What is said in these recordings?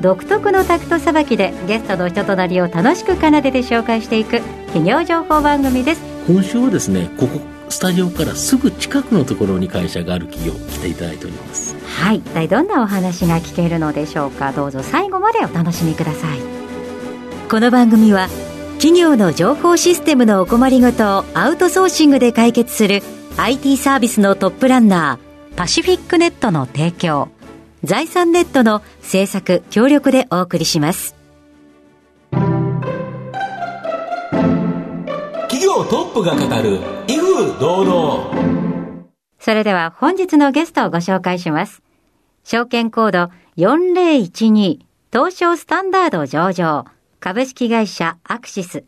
独特のタクトさばきでゲストの人となりを楽しく奏でて紹介していく企業情報番組です。今週はですねここスタジオからすぐ近くのところに会社がある企業来ていただいております。はい。一体どんなお話が聞けるのでしょうか？どうぞ最後までお楽しみください。この番組は企業の情報システムのお困りごとをアウトソーシングで解決する IT サービスのトップランナーパシフィックネットの提供財産ネットの制作協力でお送りします。企業トップが語る威風堂々。それでは本日のゲストをご紹介します。証券コード4012東証スタンダード上場株式会社アクシス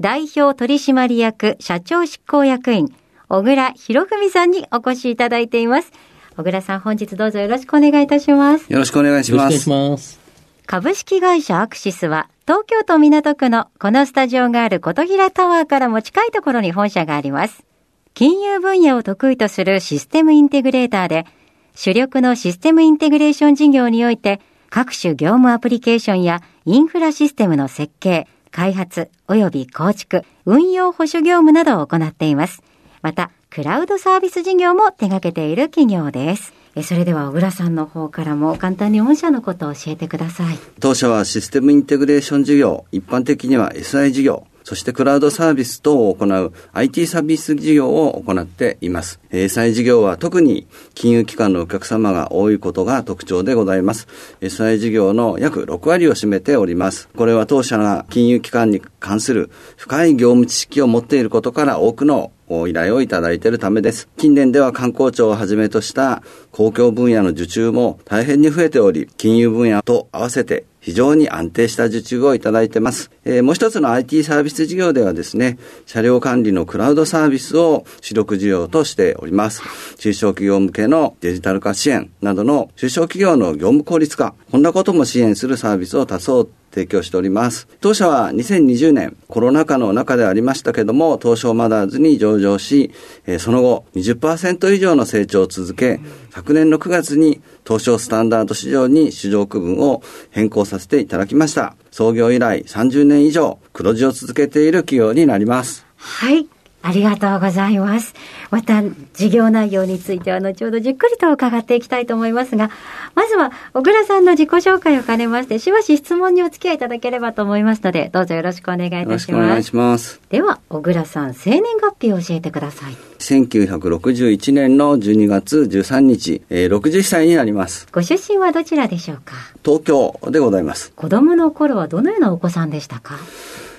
代表取締役社長執行役員小倉博文さんにお越しいただいています小倉さん本日どうぞよろしくお願いいたしますよろしくお願いします。ます株式会社アクシスは東京都港区のこのスタジオがある琴平タワーからも近いところに本社があります。金融分野を得意とするシステムインテグレーターで、主力のシステムインテグレーション事業において、各種業務アプリケーションやインフラシステムの設計、開発及び構築、運用保守業務などを行っています。また、クラウドサービス事業も手掛けている企業です。それでは小倉さんの方からも簡単に御社のことを教えてください。当社はシステムインテグレーション事業、一般的には SI 事業、そしてクラウドサービス等を行う IT サービス事業を行っています。SI 事業は特に金融機関のお客様が多いことが特徴でございます。SI 事業の約6割を占めております。これは当社が金融機関に関する深い業務知識を持っていることから多くの依頼をいただいているためです。近年では観光庁をはじめとした公共分野の受注も大変に増えており、金融分野と合わせて非常に安定した受注をいただいてます。えーもう一つの IT サービス事業ではですね、車両管理のクラウドサービスを主力事業としております。中小企業向けのデジタル化支援などの中小企業の業務効率化、こんなことも支援するサービスを多数提供しております。当社は2020年コロナ禍の中でありましたけども、東証マザーズに上場し、えーその後20%以上の成長を続け、昨年の9月に東証スタンダード市場に市場区分を変更させていただきました。創業以来30年以上黒字を続けている企業になります。はい。ありがとうございます。また、事業内容については後ほどじっくりと伺っていきたいと思いますが、まずは、小倉さんの自己紹介を兼ねまして、しばし質問にお付き合いいただければと思いますので、どうぞよろしくお願いいたします。お願いします。では、小倉さん、生年月日を教えてください。1961年の12月13日、えー60歳になります。ご出身はどちらでしょうか？東京でございます。子供の頃はどのようなお子さんでしたか？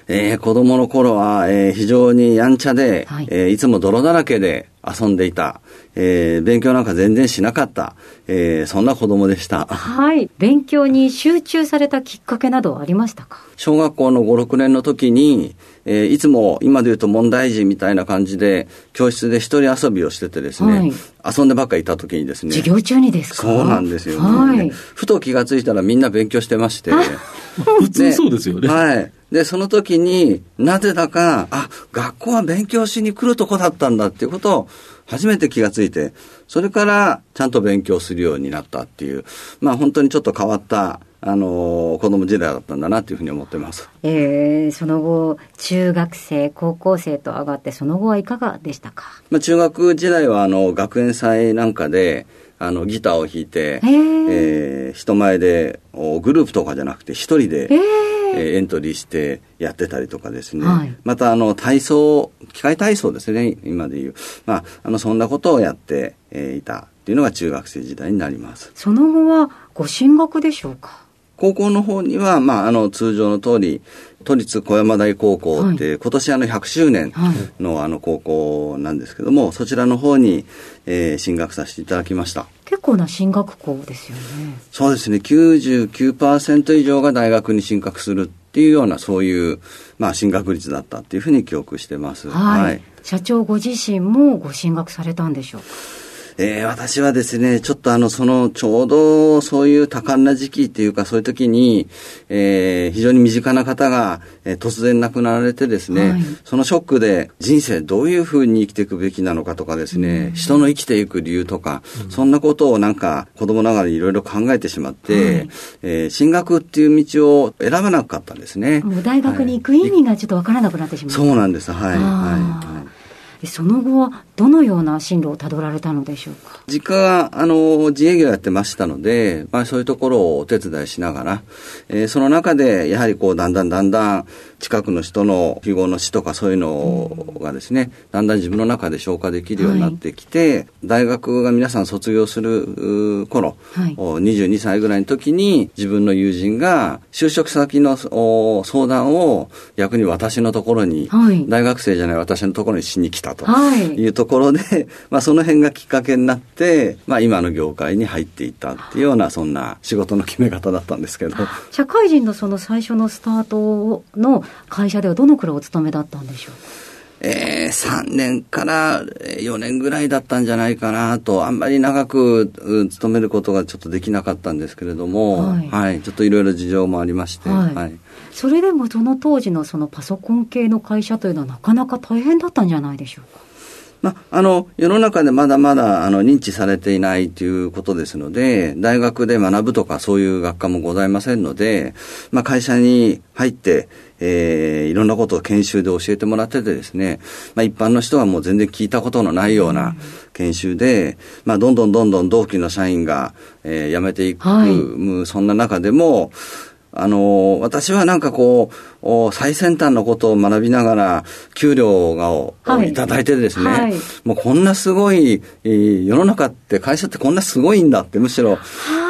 えー子供の頃は、えー非常にやんちゃで、はい。いえーいつも泥だらけで遊んでいた、えー勉強なんか全然しなかった、えーそんな子供でした。はい。勉強に集中されたきっかけなどはありましたか？小学校の5、6年の時に、えーいつも今で言うと問題児みたいな感じで、教室で一人遊びをしててですね、はい。遊んでばっかりいた時にですね、授業中にですか？そうなんですよ、はい。ふと気がついたらみんな勉強してまして、普通そうですよね。はい。で、その時になぜだか、あ、学校は勉強しに来るとこだったんだっていうことを初めて気がついて、それからちゃんと勉強するようになったっていう、まあ本当にちょっと変わった、あのー子供時代だったんだなっていうふうに思ってます。えー、その後、中学生、高校生と上がって、その後はいかがでしたか？まあ中学時代はあの学園祭なんかで、あのギターを弾いて、へー。えー人前でおグループとかじゃなくて一人で、えーえーエントリーしてやってたりとかですね、はい。またあの体操機械体操ですね。今でいう、まあ、あのそんなことをやって、えーいたっていうのが中学生時代になります。その後はご進学でしょうか？高校の方には、まあ、あの通常の通り都立小山台高校って、今年あの100周年はい。のあの高校なんですけども、そちらの方に、えー進学させていただきました結構な進学校ですよね。そうですね99%以上が大学に進学するっっていうような、そういう、まあ、進学率だったっていうふうに記憶してます。はい。社長ご自身もご進学されたんでしょうか？えー、私はですね、ちょっとあの、その、ちょうどそういう多感な時期っていうか、そういう時に、えー、非常に身近な方が、えー、突然亡くなられてですね、はいそのショックで人生どういうふうに生きていくべきなのかとかですね、人の生きていく理由とか、そんなことをなんか子供ながらにいろいろ考えてしまって、はいえー進学っていう道を選ばなかったんですね。もう大学に行く意味がちょっとわからなくなってしまう。そうなんです。はい。はい。その後はどのような進路をたどられたのでしょうか？実家が、あの、自営業やってましたので、まあそういうところをお手伝いしながら、えーその中で、やはりこう、だんだんだんだん、近くの人の記号の死とかそういうのがですね、だんだん自分の中で消化できるようになってきて、大学が皆さん卒業する頃、はい。お22歳ぐらいの時に、自分の友人が、就職先のお相談を逆に私のところに、はい。大学生じゃない私のところにしに来たと。はい。いうところで、まあその辺がきっかけになって、まあ今の業界に入っていったっていうような、そんな仕事の決め方だったんですけど、社会人のその最初のスタートの会社ではどのくらいお勤めだったんでしょう？かえー、3年から4年ぐらいだったんじゃないかなと、あんまり長くうん勤めることがちょっとできなかったんですけれども、ははいい、ちょっといろいろ事情もありまして、はい。はい。それでもその当時のそのパソコン系の会社というのはなかなか大変だったんじゃないでしょうか？まあ、あの、世の中でまだまだ、あの、認知されていないということですので、大学で学ぶとかそういう学科もございませんので、まあ、会社に入って、えーいろんなことを研修で教えてもらっててですね、まあ、一般の人はもう全然聞いたことのないような研修で、まあ、どんどんどんどん同期の社員が、えー辞めていく、はい。うんそんな中でも、あの、私はなんかこう、お最先端のことを学びながら、給料がお、はい。いただいてですね、はい。もうこんなすごい、えー世の中って会社ってこんなすごいんだってむしろ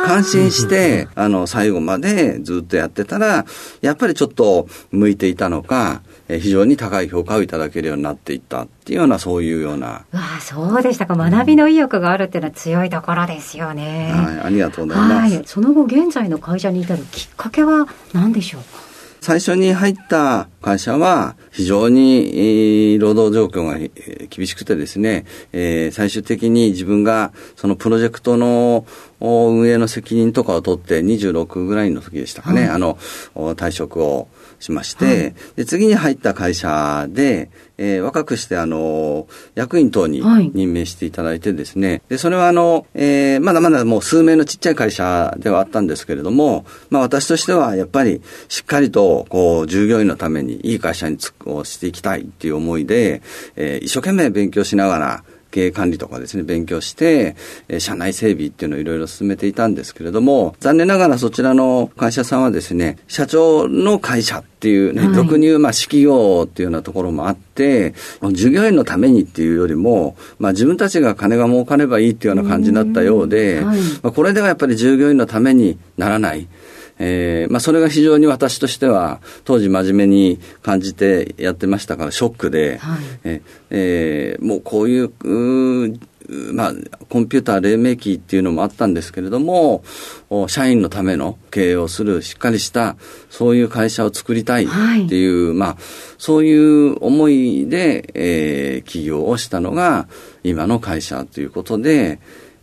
感心して、あの、最後までずっとやってたら、やっぱりちょっと向いていたのか、えー非常に高い評価をいただけるようになっていったっていうような、そういうような、うわあそうでしたか。学びの意欲があるっていうのは強いところですよね、はい、ありがとうございます。はい。その後現在の会社に至るきっかけは何でしょうか？最初に入った会社は非常に、えー労働状況がえー厳しくてですね、えー最終的に自分がそのプロジェクトのお運営の責任とかを取って26ぐらいの時でしたかね、はい。あのお退職をしまして、で次に入った会社で、えー若くしてあの役員等にはい。任命していただいてですね、で、それはあの、えーまだまだもう数名のちっちゃい会社ではあったんですけれども、まあ私としてはやっぱりしっかりと、こう、従業員のためにいい会社につをしていきたいっていう思いで、えー一生懸命勉強しながら、経営管理とかですね、勉強して、えー社内整備っていうのをいろいろ進めていたんですけれども、残念ながらそちらの会社さんはですね、社長の会社っていうね、はい。俗に言う、まあ、企業っていうようなところもあって、従業員のためにっていうよりも、まあ、自分たちが金が儲かればいいっていうような感じになったようで、うん。はい。まあ、これではやっぱり従業員のためにならない。えーまあ、それが非常に私としては当時真面目に感じてやってましたからショックで、はい。ええーもうこういううーまあ、コンピューター黎明期っていうのもあったんですけれども、お社員のための経営をするしっかりした、そういう会社を作りたいっていう、まあ、そういう思いで、えー起業をしたのが今の会社ということで、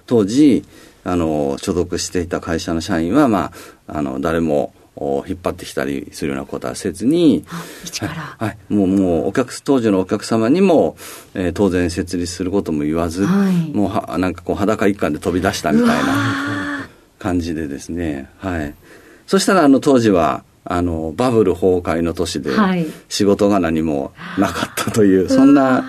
当時、あの、所属していた会社の社員は、まあ、あの、誰も、お引っ張ってきたりするようなことはせずに、はい、はい。もう、もう、お客、当時のお客様にも、えー当然設立することも言わず、はい。もうは、なんかこう、裸一貫で飛び出したみたいなな感じでですね、はい。そしたら、あの、当時は、あの、バブル崩壊の年ではい、仕事が何もなかったという、そんな、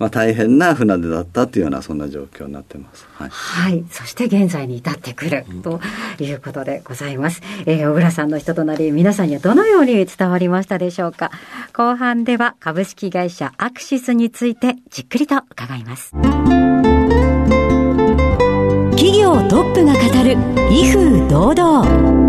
まあ、大変な船出だったというような、そんな状況になってます。はい。はい。そして現在に至ってくるということでございます。えー小倉さんの人となり、皆さんにはどのように伝わりましたでしょうか。後半では株式会社アクシスについてじっくりと伺います。企業トップが語る威風堂々。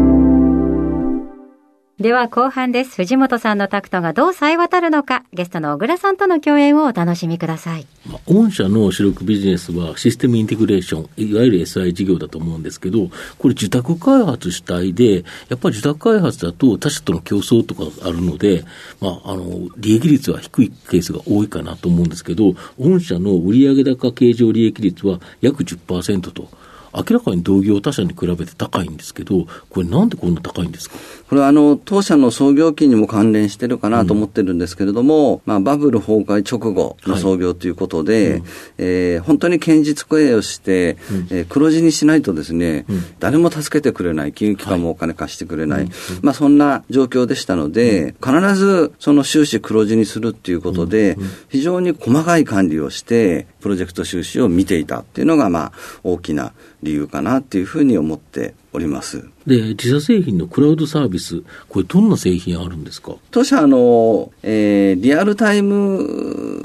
では後半です。藤本さんのタクトがどう冴え渡るのか、ゲストの小倉さんとの共演をお楽しみください。まあ、御社の主力ビジネスはシステムインテグレーション、いわゆる SI 事業だと思うんですけど、これ受託開発主体で、やっぱり受託開発だと他社との競争とかあるので、まあ、あの、利益率は低いケースが多いかなと思うんですけど、御社の売上高経常利益率は約10%と。明らかに同業他社に比べて高いんですけど、これなんでこんな高いんですか？これはあの、当社の創業期にも関連してるかなと思ってるんですけれども、うん、まあ、バブル崩壊直後の創業ということで、はいうん、えー、本当に堅実経営をして、うん、えー、黒字にしないとですね、うん、誰も助けてくれない、金融機関もお金貸してくれない、はい、まあ、そんな状況でしたので、必ずその収支黒字にするっていうことで、非常に細かい管理をして、プロジェクト収支を見ていたっていうのが、まあ、大きな理由かなっていうふうに思っております。で、自社製品のクラウドサービス、これどんな製品あるんですか？当社の、えー、リアルタイム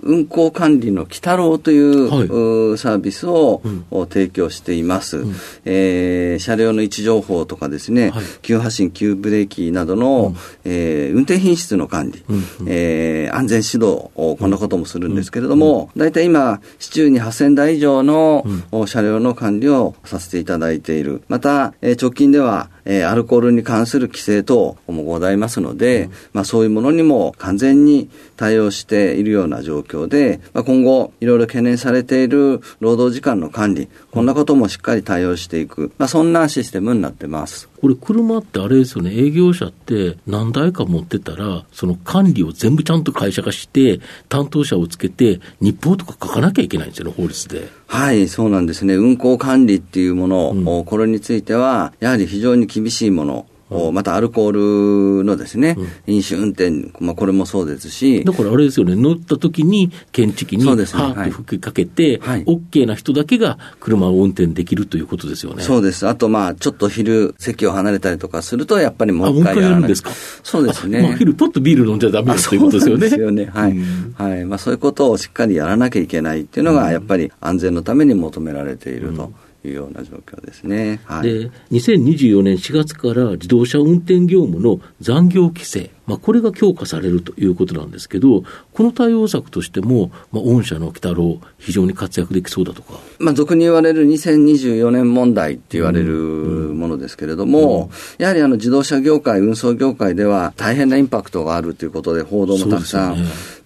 運行管理の鬼太郎という、はい、サービスを、うん、提供しています、うん、えー、車両の位置情報とかですね、はい、急発進、急ブレーキなどの、うん、えー、運転品質の管理、うん。えー、安全指導、こんなこともするんですけれども、大、う、体、ん、今、市中に8000台以上の、車両の管理をさせていただいている。また、えー、直近では、えー、アルコールに関する規制等もございますので、うん、まあ、そういうものにも完全に対応しているような状況で、まあ、今後、いろいろ懸念されている労働時間の管理、こんなこともしっかり対応していく、まあ、そんなシステムになってます。これ、車ってあれですよね、営業者って何台か持ってたら、その管理を全部ちゃんと会社化して、担当者をつけて、日報とか書かなきゃいけないんですよね、法律で。はい、そうなんですね。運行管理っていうもの、うん、これについては、やはり非常に厳しいもの、またアルコールのですね、飲酒運転、まあ、これもそうですし。だからあれですよね、乗った時に検知器にハーッと吹きかけて、はい、OK な人だけが車を運転できるということですよね。そうです。あと、まあ、ちょっと昼、席を離れたりとかすると、やっぱりもう一回やらない。ですか？そうですね。昼、ポッとビール飲んじゃだめだということですよね。そうですよね。はい。はい。まあ、そういうことをしっかりやらなきゃいけないっていうのが、やっぱり安全のために求められていると。いうような状況ですね。はい、で、2024年4月から自動車運転業務の残業規制、まあ、これが強化されるということなんですけど、この対応策としても、まあ、御社の鬼太郎、非常に活躍できそうだとか。まあ、俗に言われる2024年問題って言われるものですけれども、うん、やはりあの自動車業界、運送業界では大変なインパクトがあるということで、報道もたくさん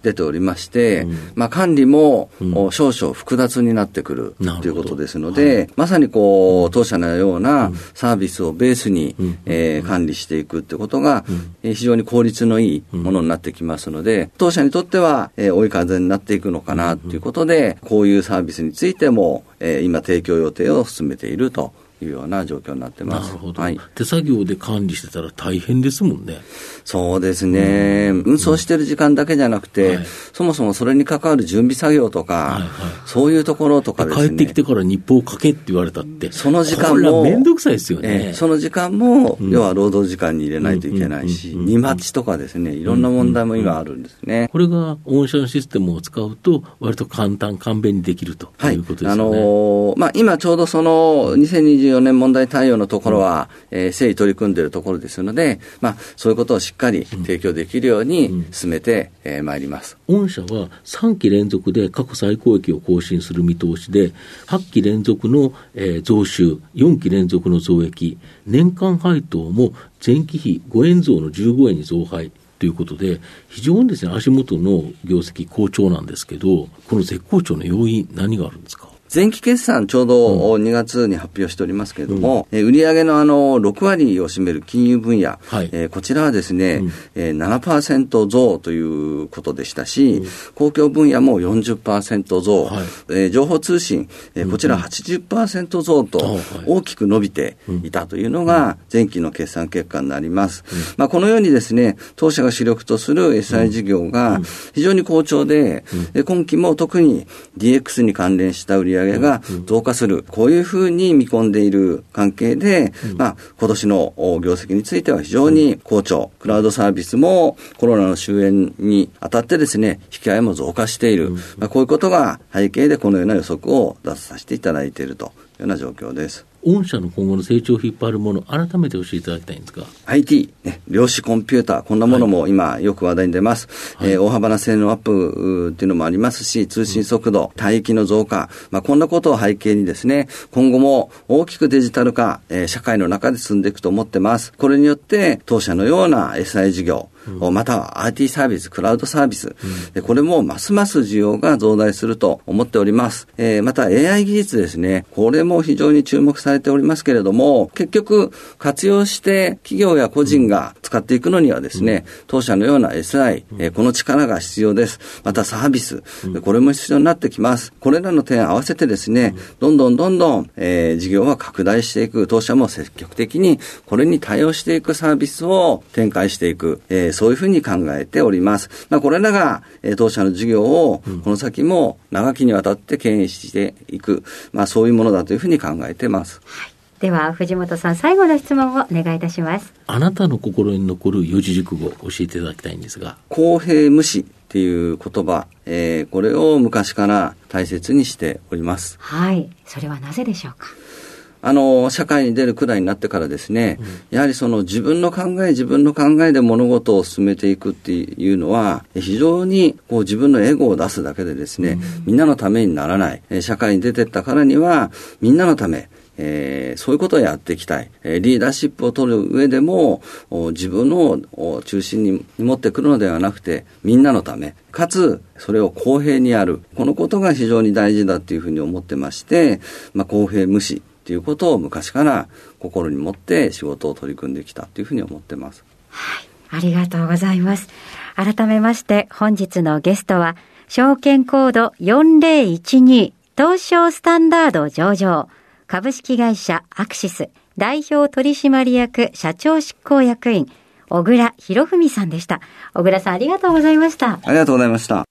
出ておりまして、ねうん、まあ、管理も、少々複雑になってくるということですので、はい、まさにこう、当社のようなサービスをベースに、うん、えー、管理していくということが、非常に効率率のいいものになってきますので、当社にとっては、えー、追い風になっていくのかなということで、こういうサービスについても、えー、今提供予定を進めているというような状況になってます。なるほど。はい、手作業で管理してたら大変ですもんね。そうですね。運送してる時間だけじゃなくて、はい、そもそもそれに関わる準備作業とか、はいはい、そういうところとかですね。帰ってきてから日報を書けって言われたって。その時間も。めんどくさいですよね。えー、その時間も、うん、要は労働時間に入れないといけないし、荷待ちとかですね、いろんな問題も今あるんですね。これが御社のシステムを使うと、割と簡単、簡便にできるということですね。はい、あのー、まあ、今ちょうどその2024年問題対応のところは、うん、えー、誠意取り組んでいるところですので、まあ、そういうことをしっかり提供できるように進めてま、えー、いります。御社は3期連続で過去最高益を更新する見通しで、8期連続の、えー、増収、4期連続の増益、年間配当も前期比5円増の15円に増配。ということで、非常にですね、足元の業績好調なんですけど、この絶好調の要因、何があるんですか？前期決算ちょうど2月に発表しておりますけれども、うん、売上のあの6割を占める金融分野、はい、えー、こちらはですね、うん、えー、7%増ということでしたし、うん、公共分野も40%増、はい、えー、情報通信、えー、こちら80%増と大きく伸びていたというのが前期の決算結果になります。まあ、このようにですね、当社が主力とする SI 事業が非常に好調で、で今期も特に DX に関連した売上上が増加する、こういうふうに見込んでいる関係で、まあ、今年の業績については非常に好調。クラウドサービスもコロナの終焉にあたってですね、引き合いも増加している。まあ、こういうことが背景でこのような予測を出させていただいているというような状況です。御社の今後の成長を引っ張るもの、改めて教えていただきたいんですか。IT、ね、量子コンピューター、こんなものも今よく話題に出ます。はい、えー、大幅な性能アップっていうのもありますし、通信速度、帯域の増加、まあ、こんなことを背景にですね、今後も大きくデジタル化、えー、社会の中で進んでいくと思ってます。これによって、当社のような SI 事業、うん、または IT サービス、クラウドサービス、うん、これもますます需要が増大すると思っております。えー、また AI 技術ですね、これも非常に注目されておりますけれども、結局活用して企業や個人が使っていくのにはですね、当社のような SI、えー、この力が必要です。またサービス、これも必要になってきます。これらの点合わせてですね、どんどんどんどん、えー、事業は拡大していく、当社も積極的にこれに対応していくサービスを展開していく、えー、そういうふうに考えております。まあ、これらが、えー、当社の事業をこの先も長きにわたって牽引していく、まあ、そういうものだというふうに考えてます。はい。では藤本さん最後の質問をお願いいたします。あなたの心に残る四字熟語を教えていただきたいんですが。公平無視っていう言葉、えー、これを昔から大切にしております。はい。それはなぜでしょうか？あの、社会に出るくらいになってからですね、うん、やはりその自分の考え、自分の考えで物事を進めていくっていうのは、非常にこう自分のエゴを出すだけでですね、うん、みんなのためにならない。社会に出てったからには、みんなのため、えー、そういうことをやっていきたい。えー、リーダーシップを取る上でも、自分を中心に持ってくるのではなくて、みんなのため、かつ、それを公平にやる。このことが非常に大事だっていうふうに思ってまして、まあ、公平無視。っていうことを昔から心に持って仕事を取り組んできたというふうに思ってます。はい。ありがとうございます。改めまして本日のゲストは、証券コード4012東証スタンダード上場株式会社アクシス代表取締役社長執行役員小倉博文さんでした。小倉さんありがとうございました。ありがとうございました。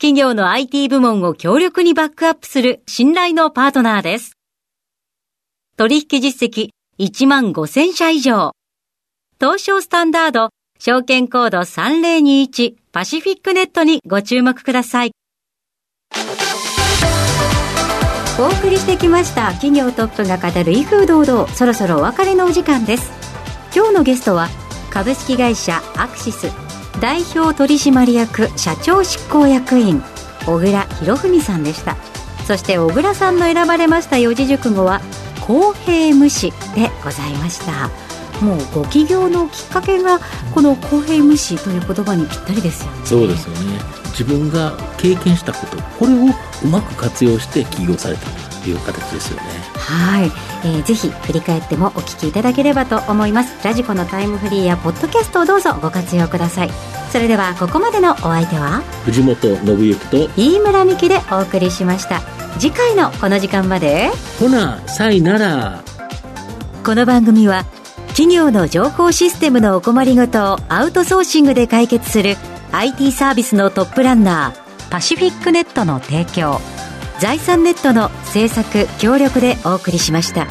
企業の IT 部門を強力にバックアップする信頼のパートナーです。取引実績1万5000社以上。東証スタンダード証券コード3021パシフィックネットにご注目ください。お送りしてきました企業トップが語る威風堂々そろそろお別れのお時間です今日のゲストは株式会社アクシス代表取締役社長執行役員小倉博文さんでした。そして小倉さんの選ばれました四字熟語は公平無視でございました。もうご起業のきっかけがこの公平無視という言葉にぴったりですよね。そうですよね。自分が経験したことこれをうまく活用して起業された。いう形ですよね。はい、えー、ぜひ振り返ってもお聞きいただければと思います。ラジコのタイムフリーやポッドキャストをどうぞご活用ください。それではここまでのお相手は？藤本信之と飯村美希でお送りしました。次回のこの時間まで。ほなさいなら。この番組は企業の情報システムのお困りごとをアウトソーシングで解決する IT サービスのトップランナーパシフィックネットの提供財産ネットの制作協力でお送りしました。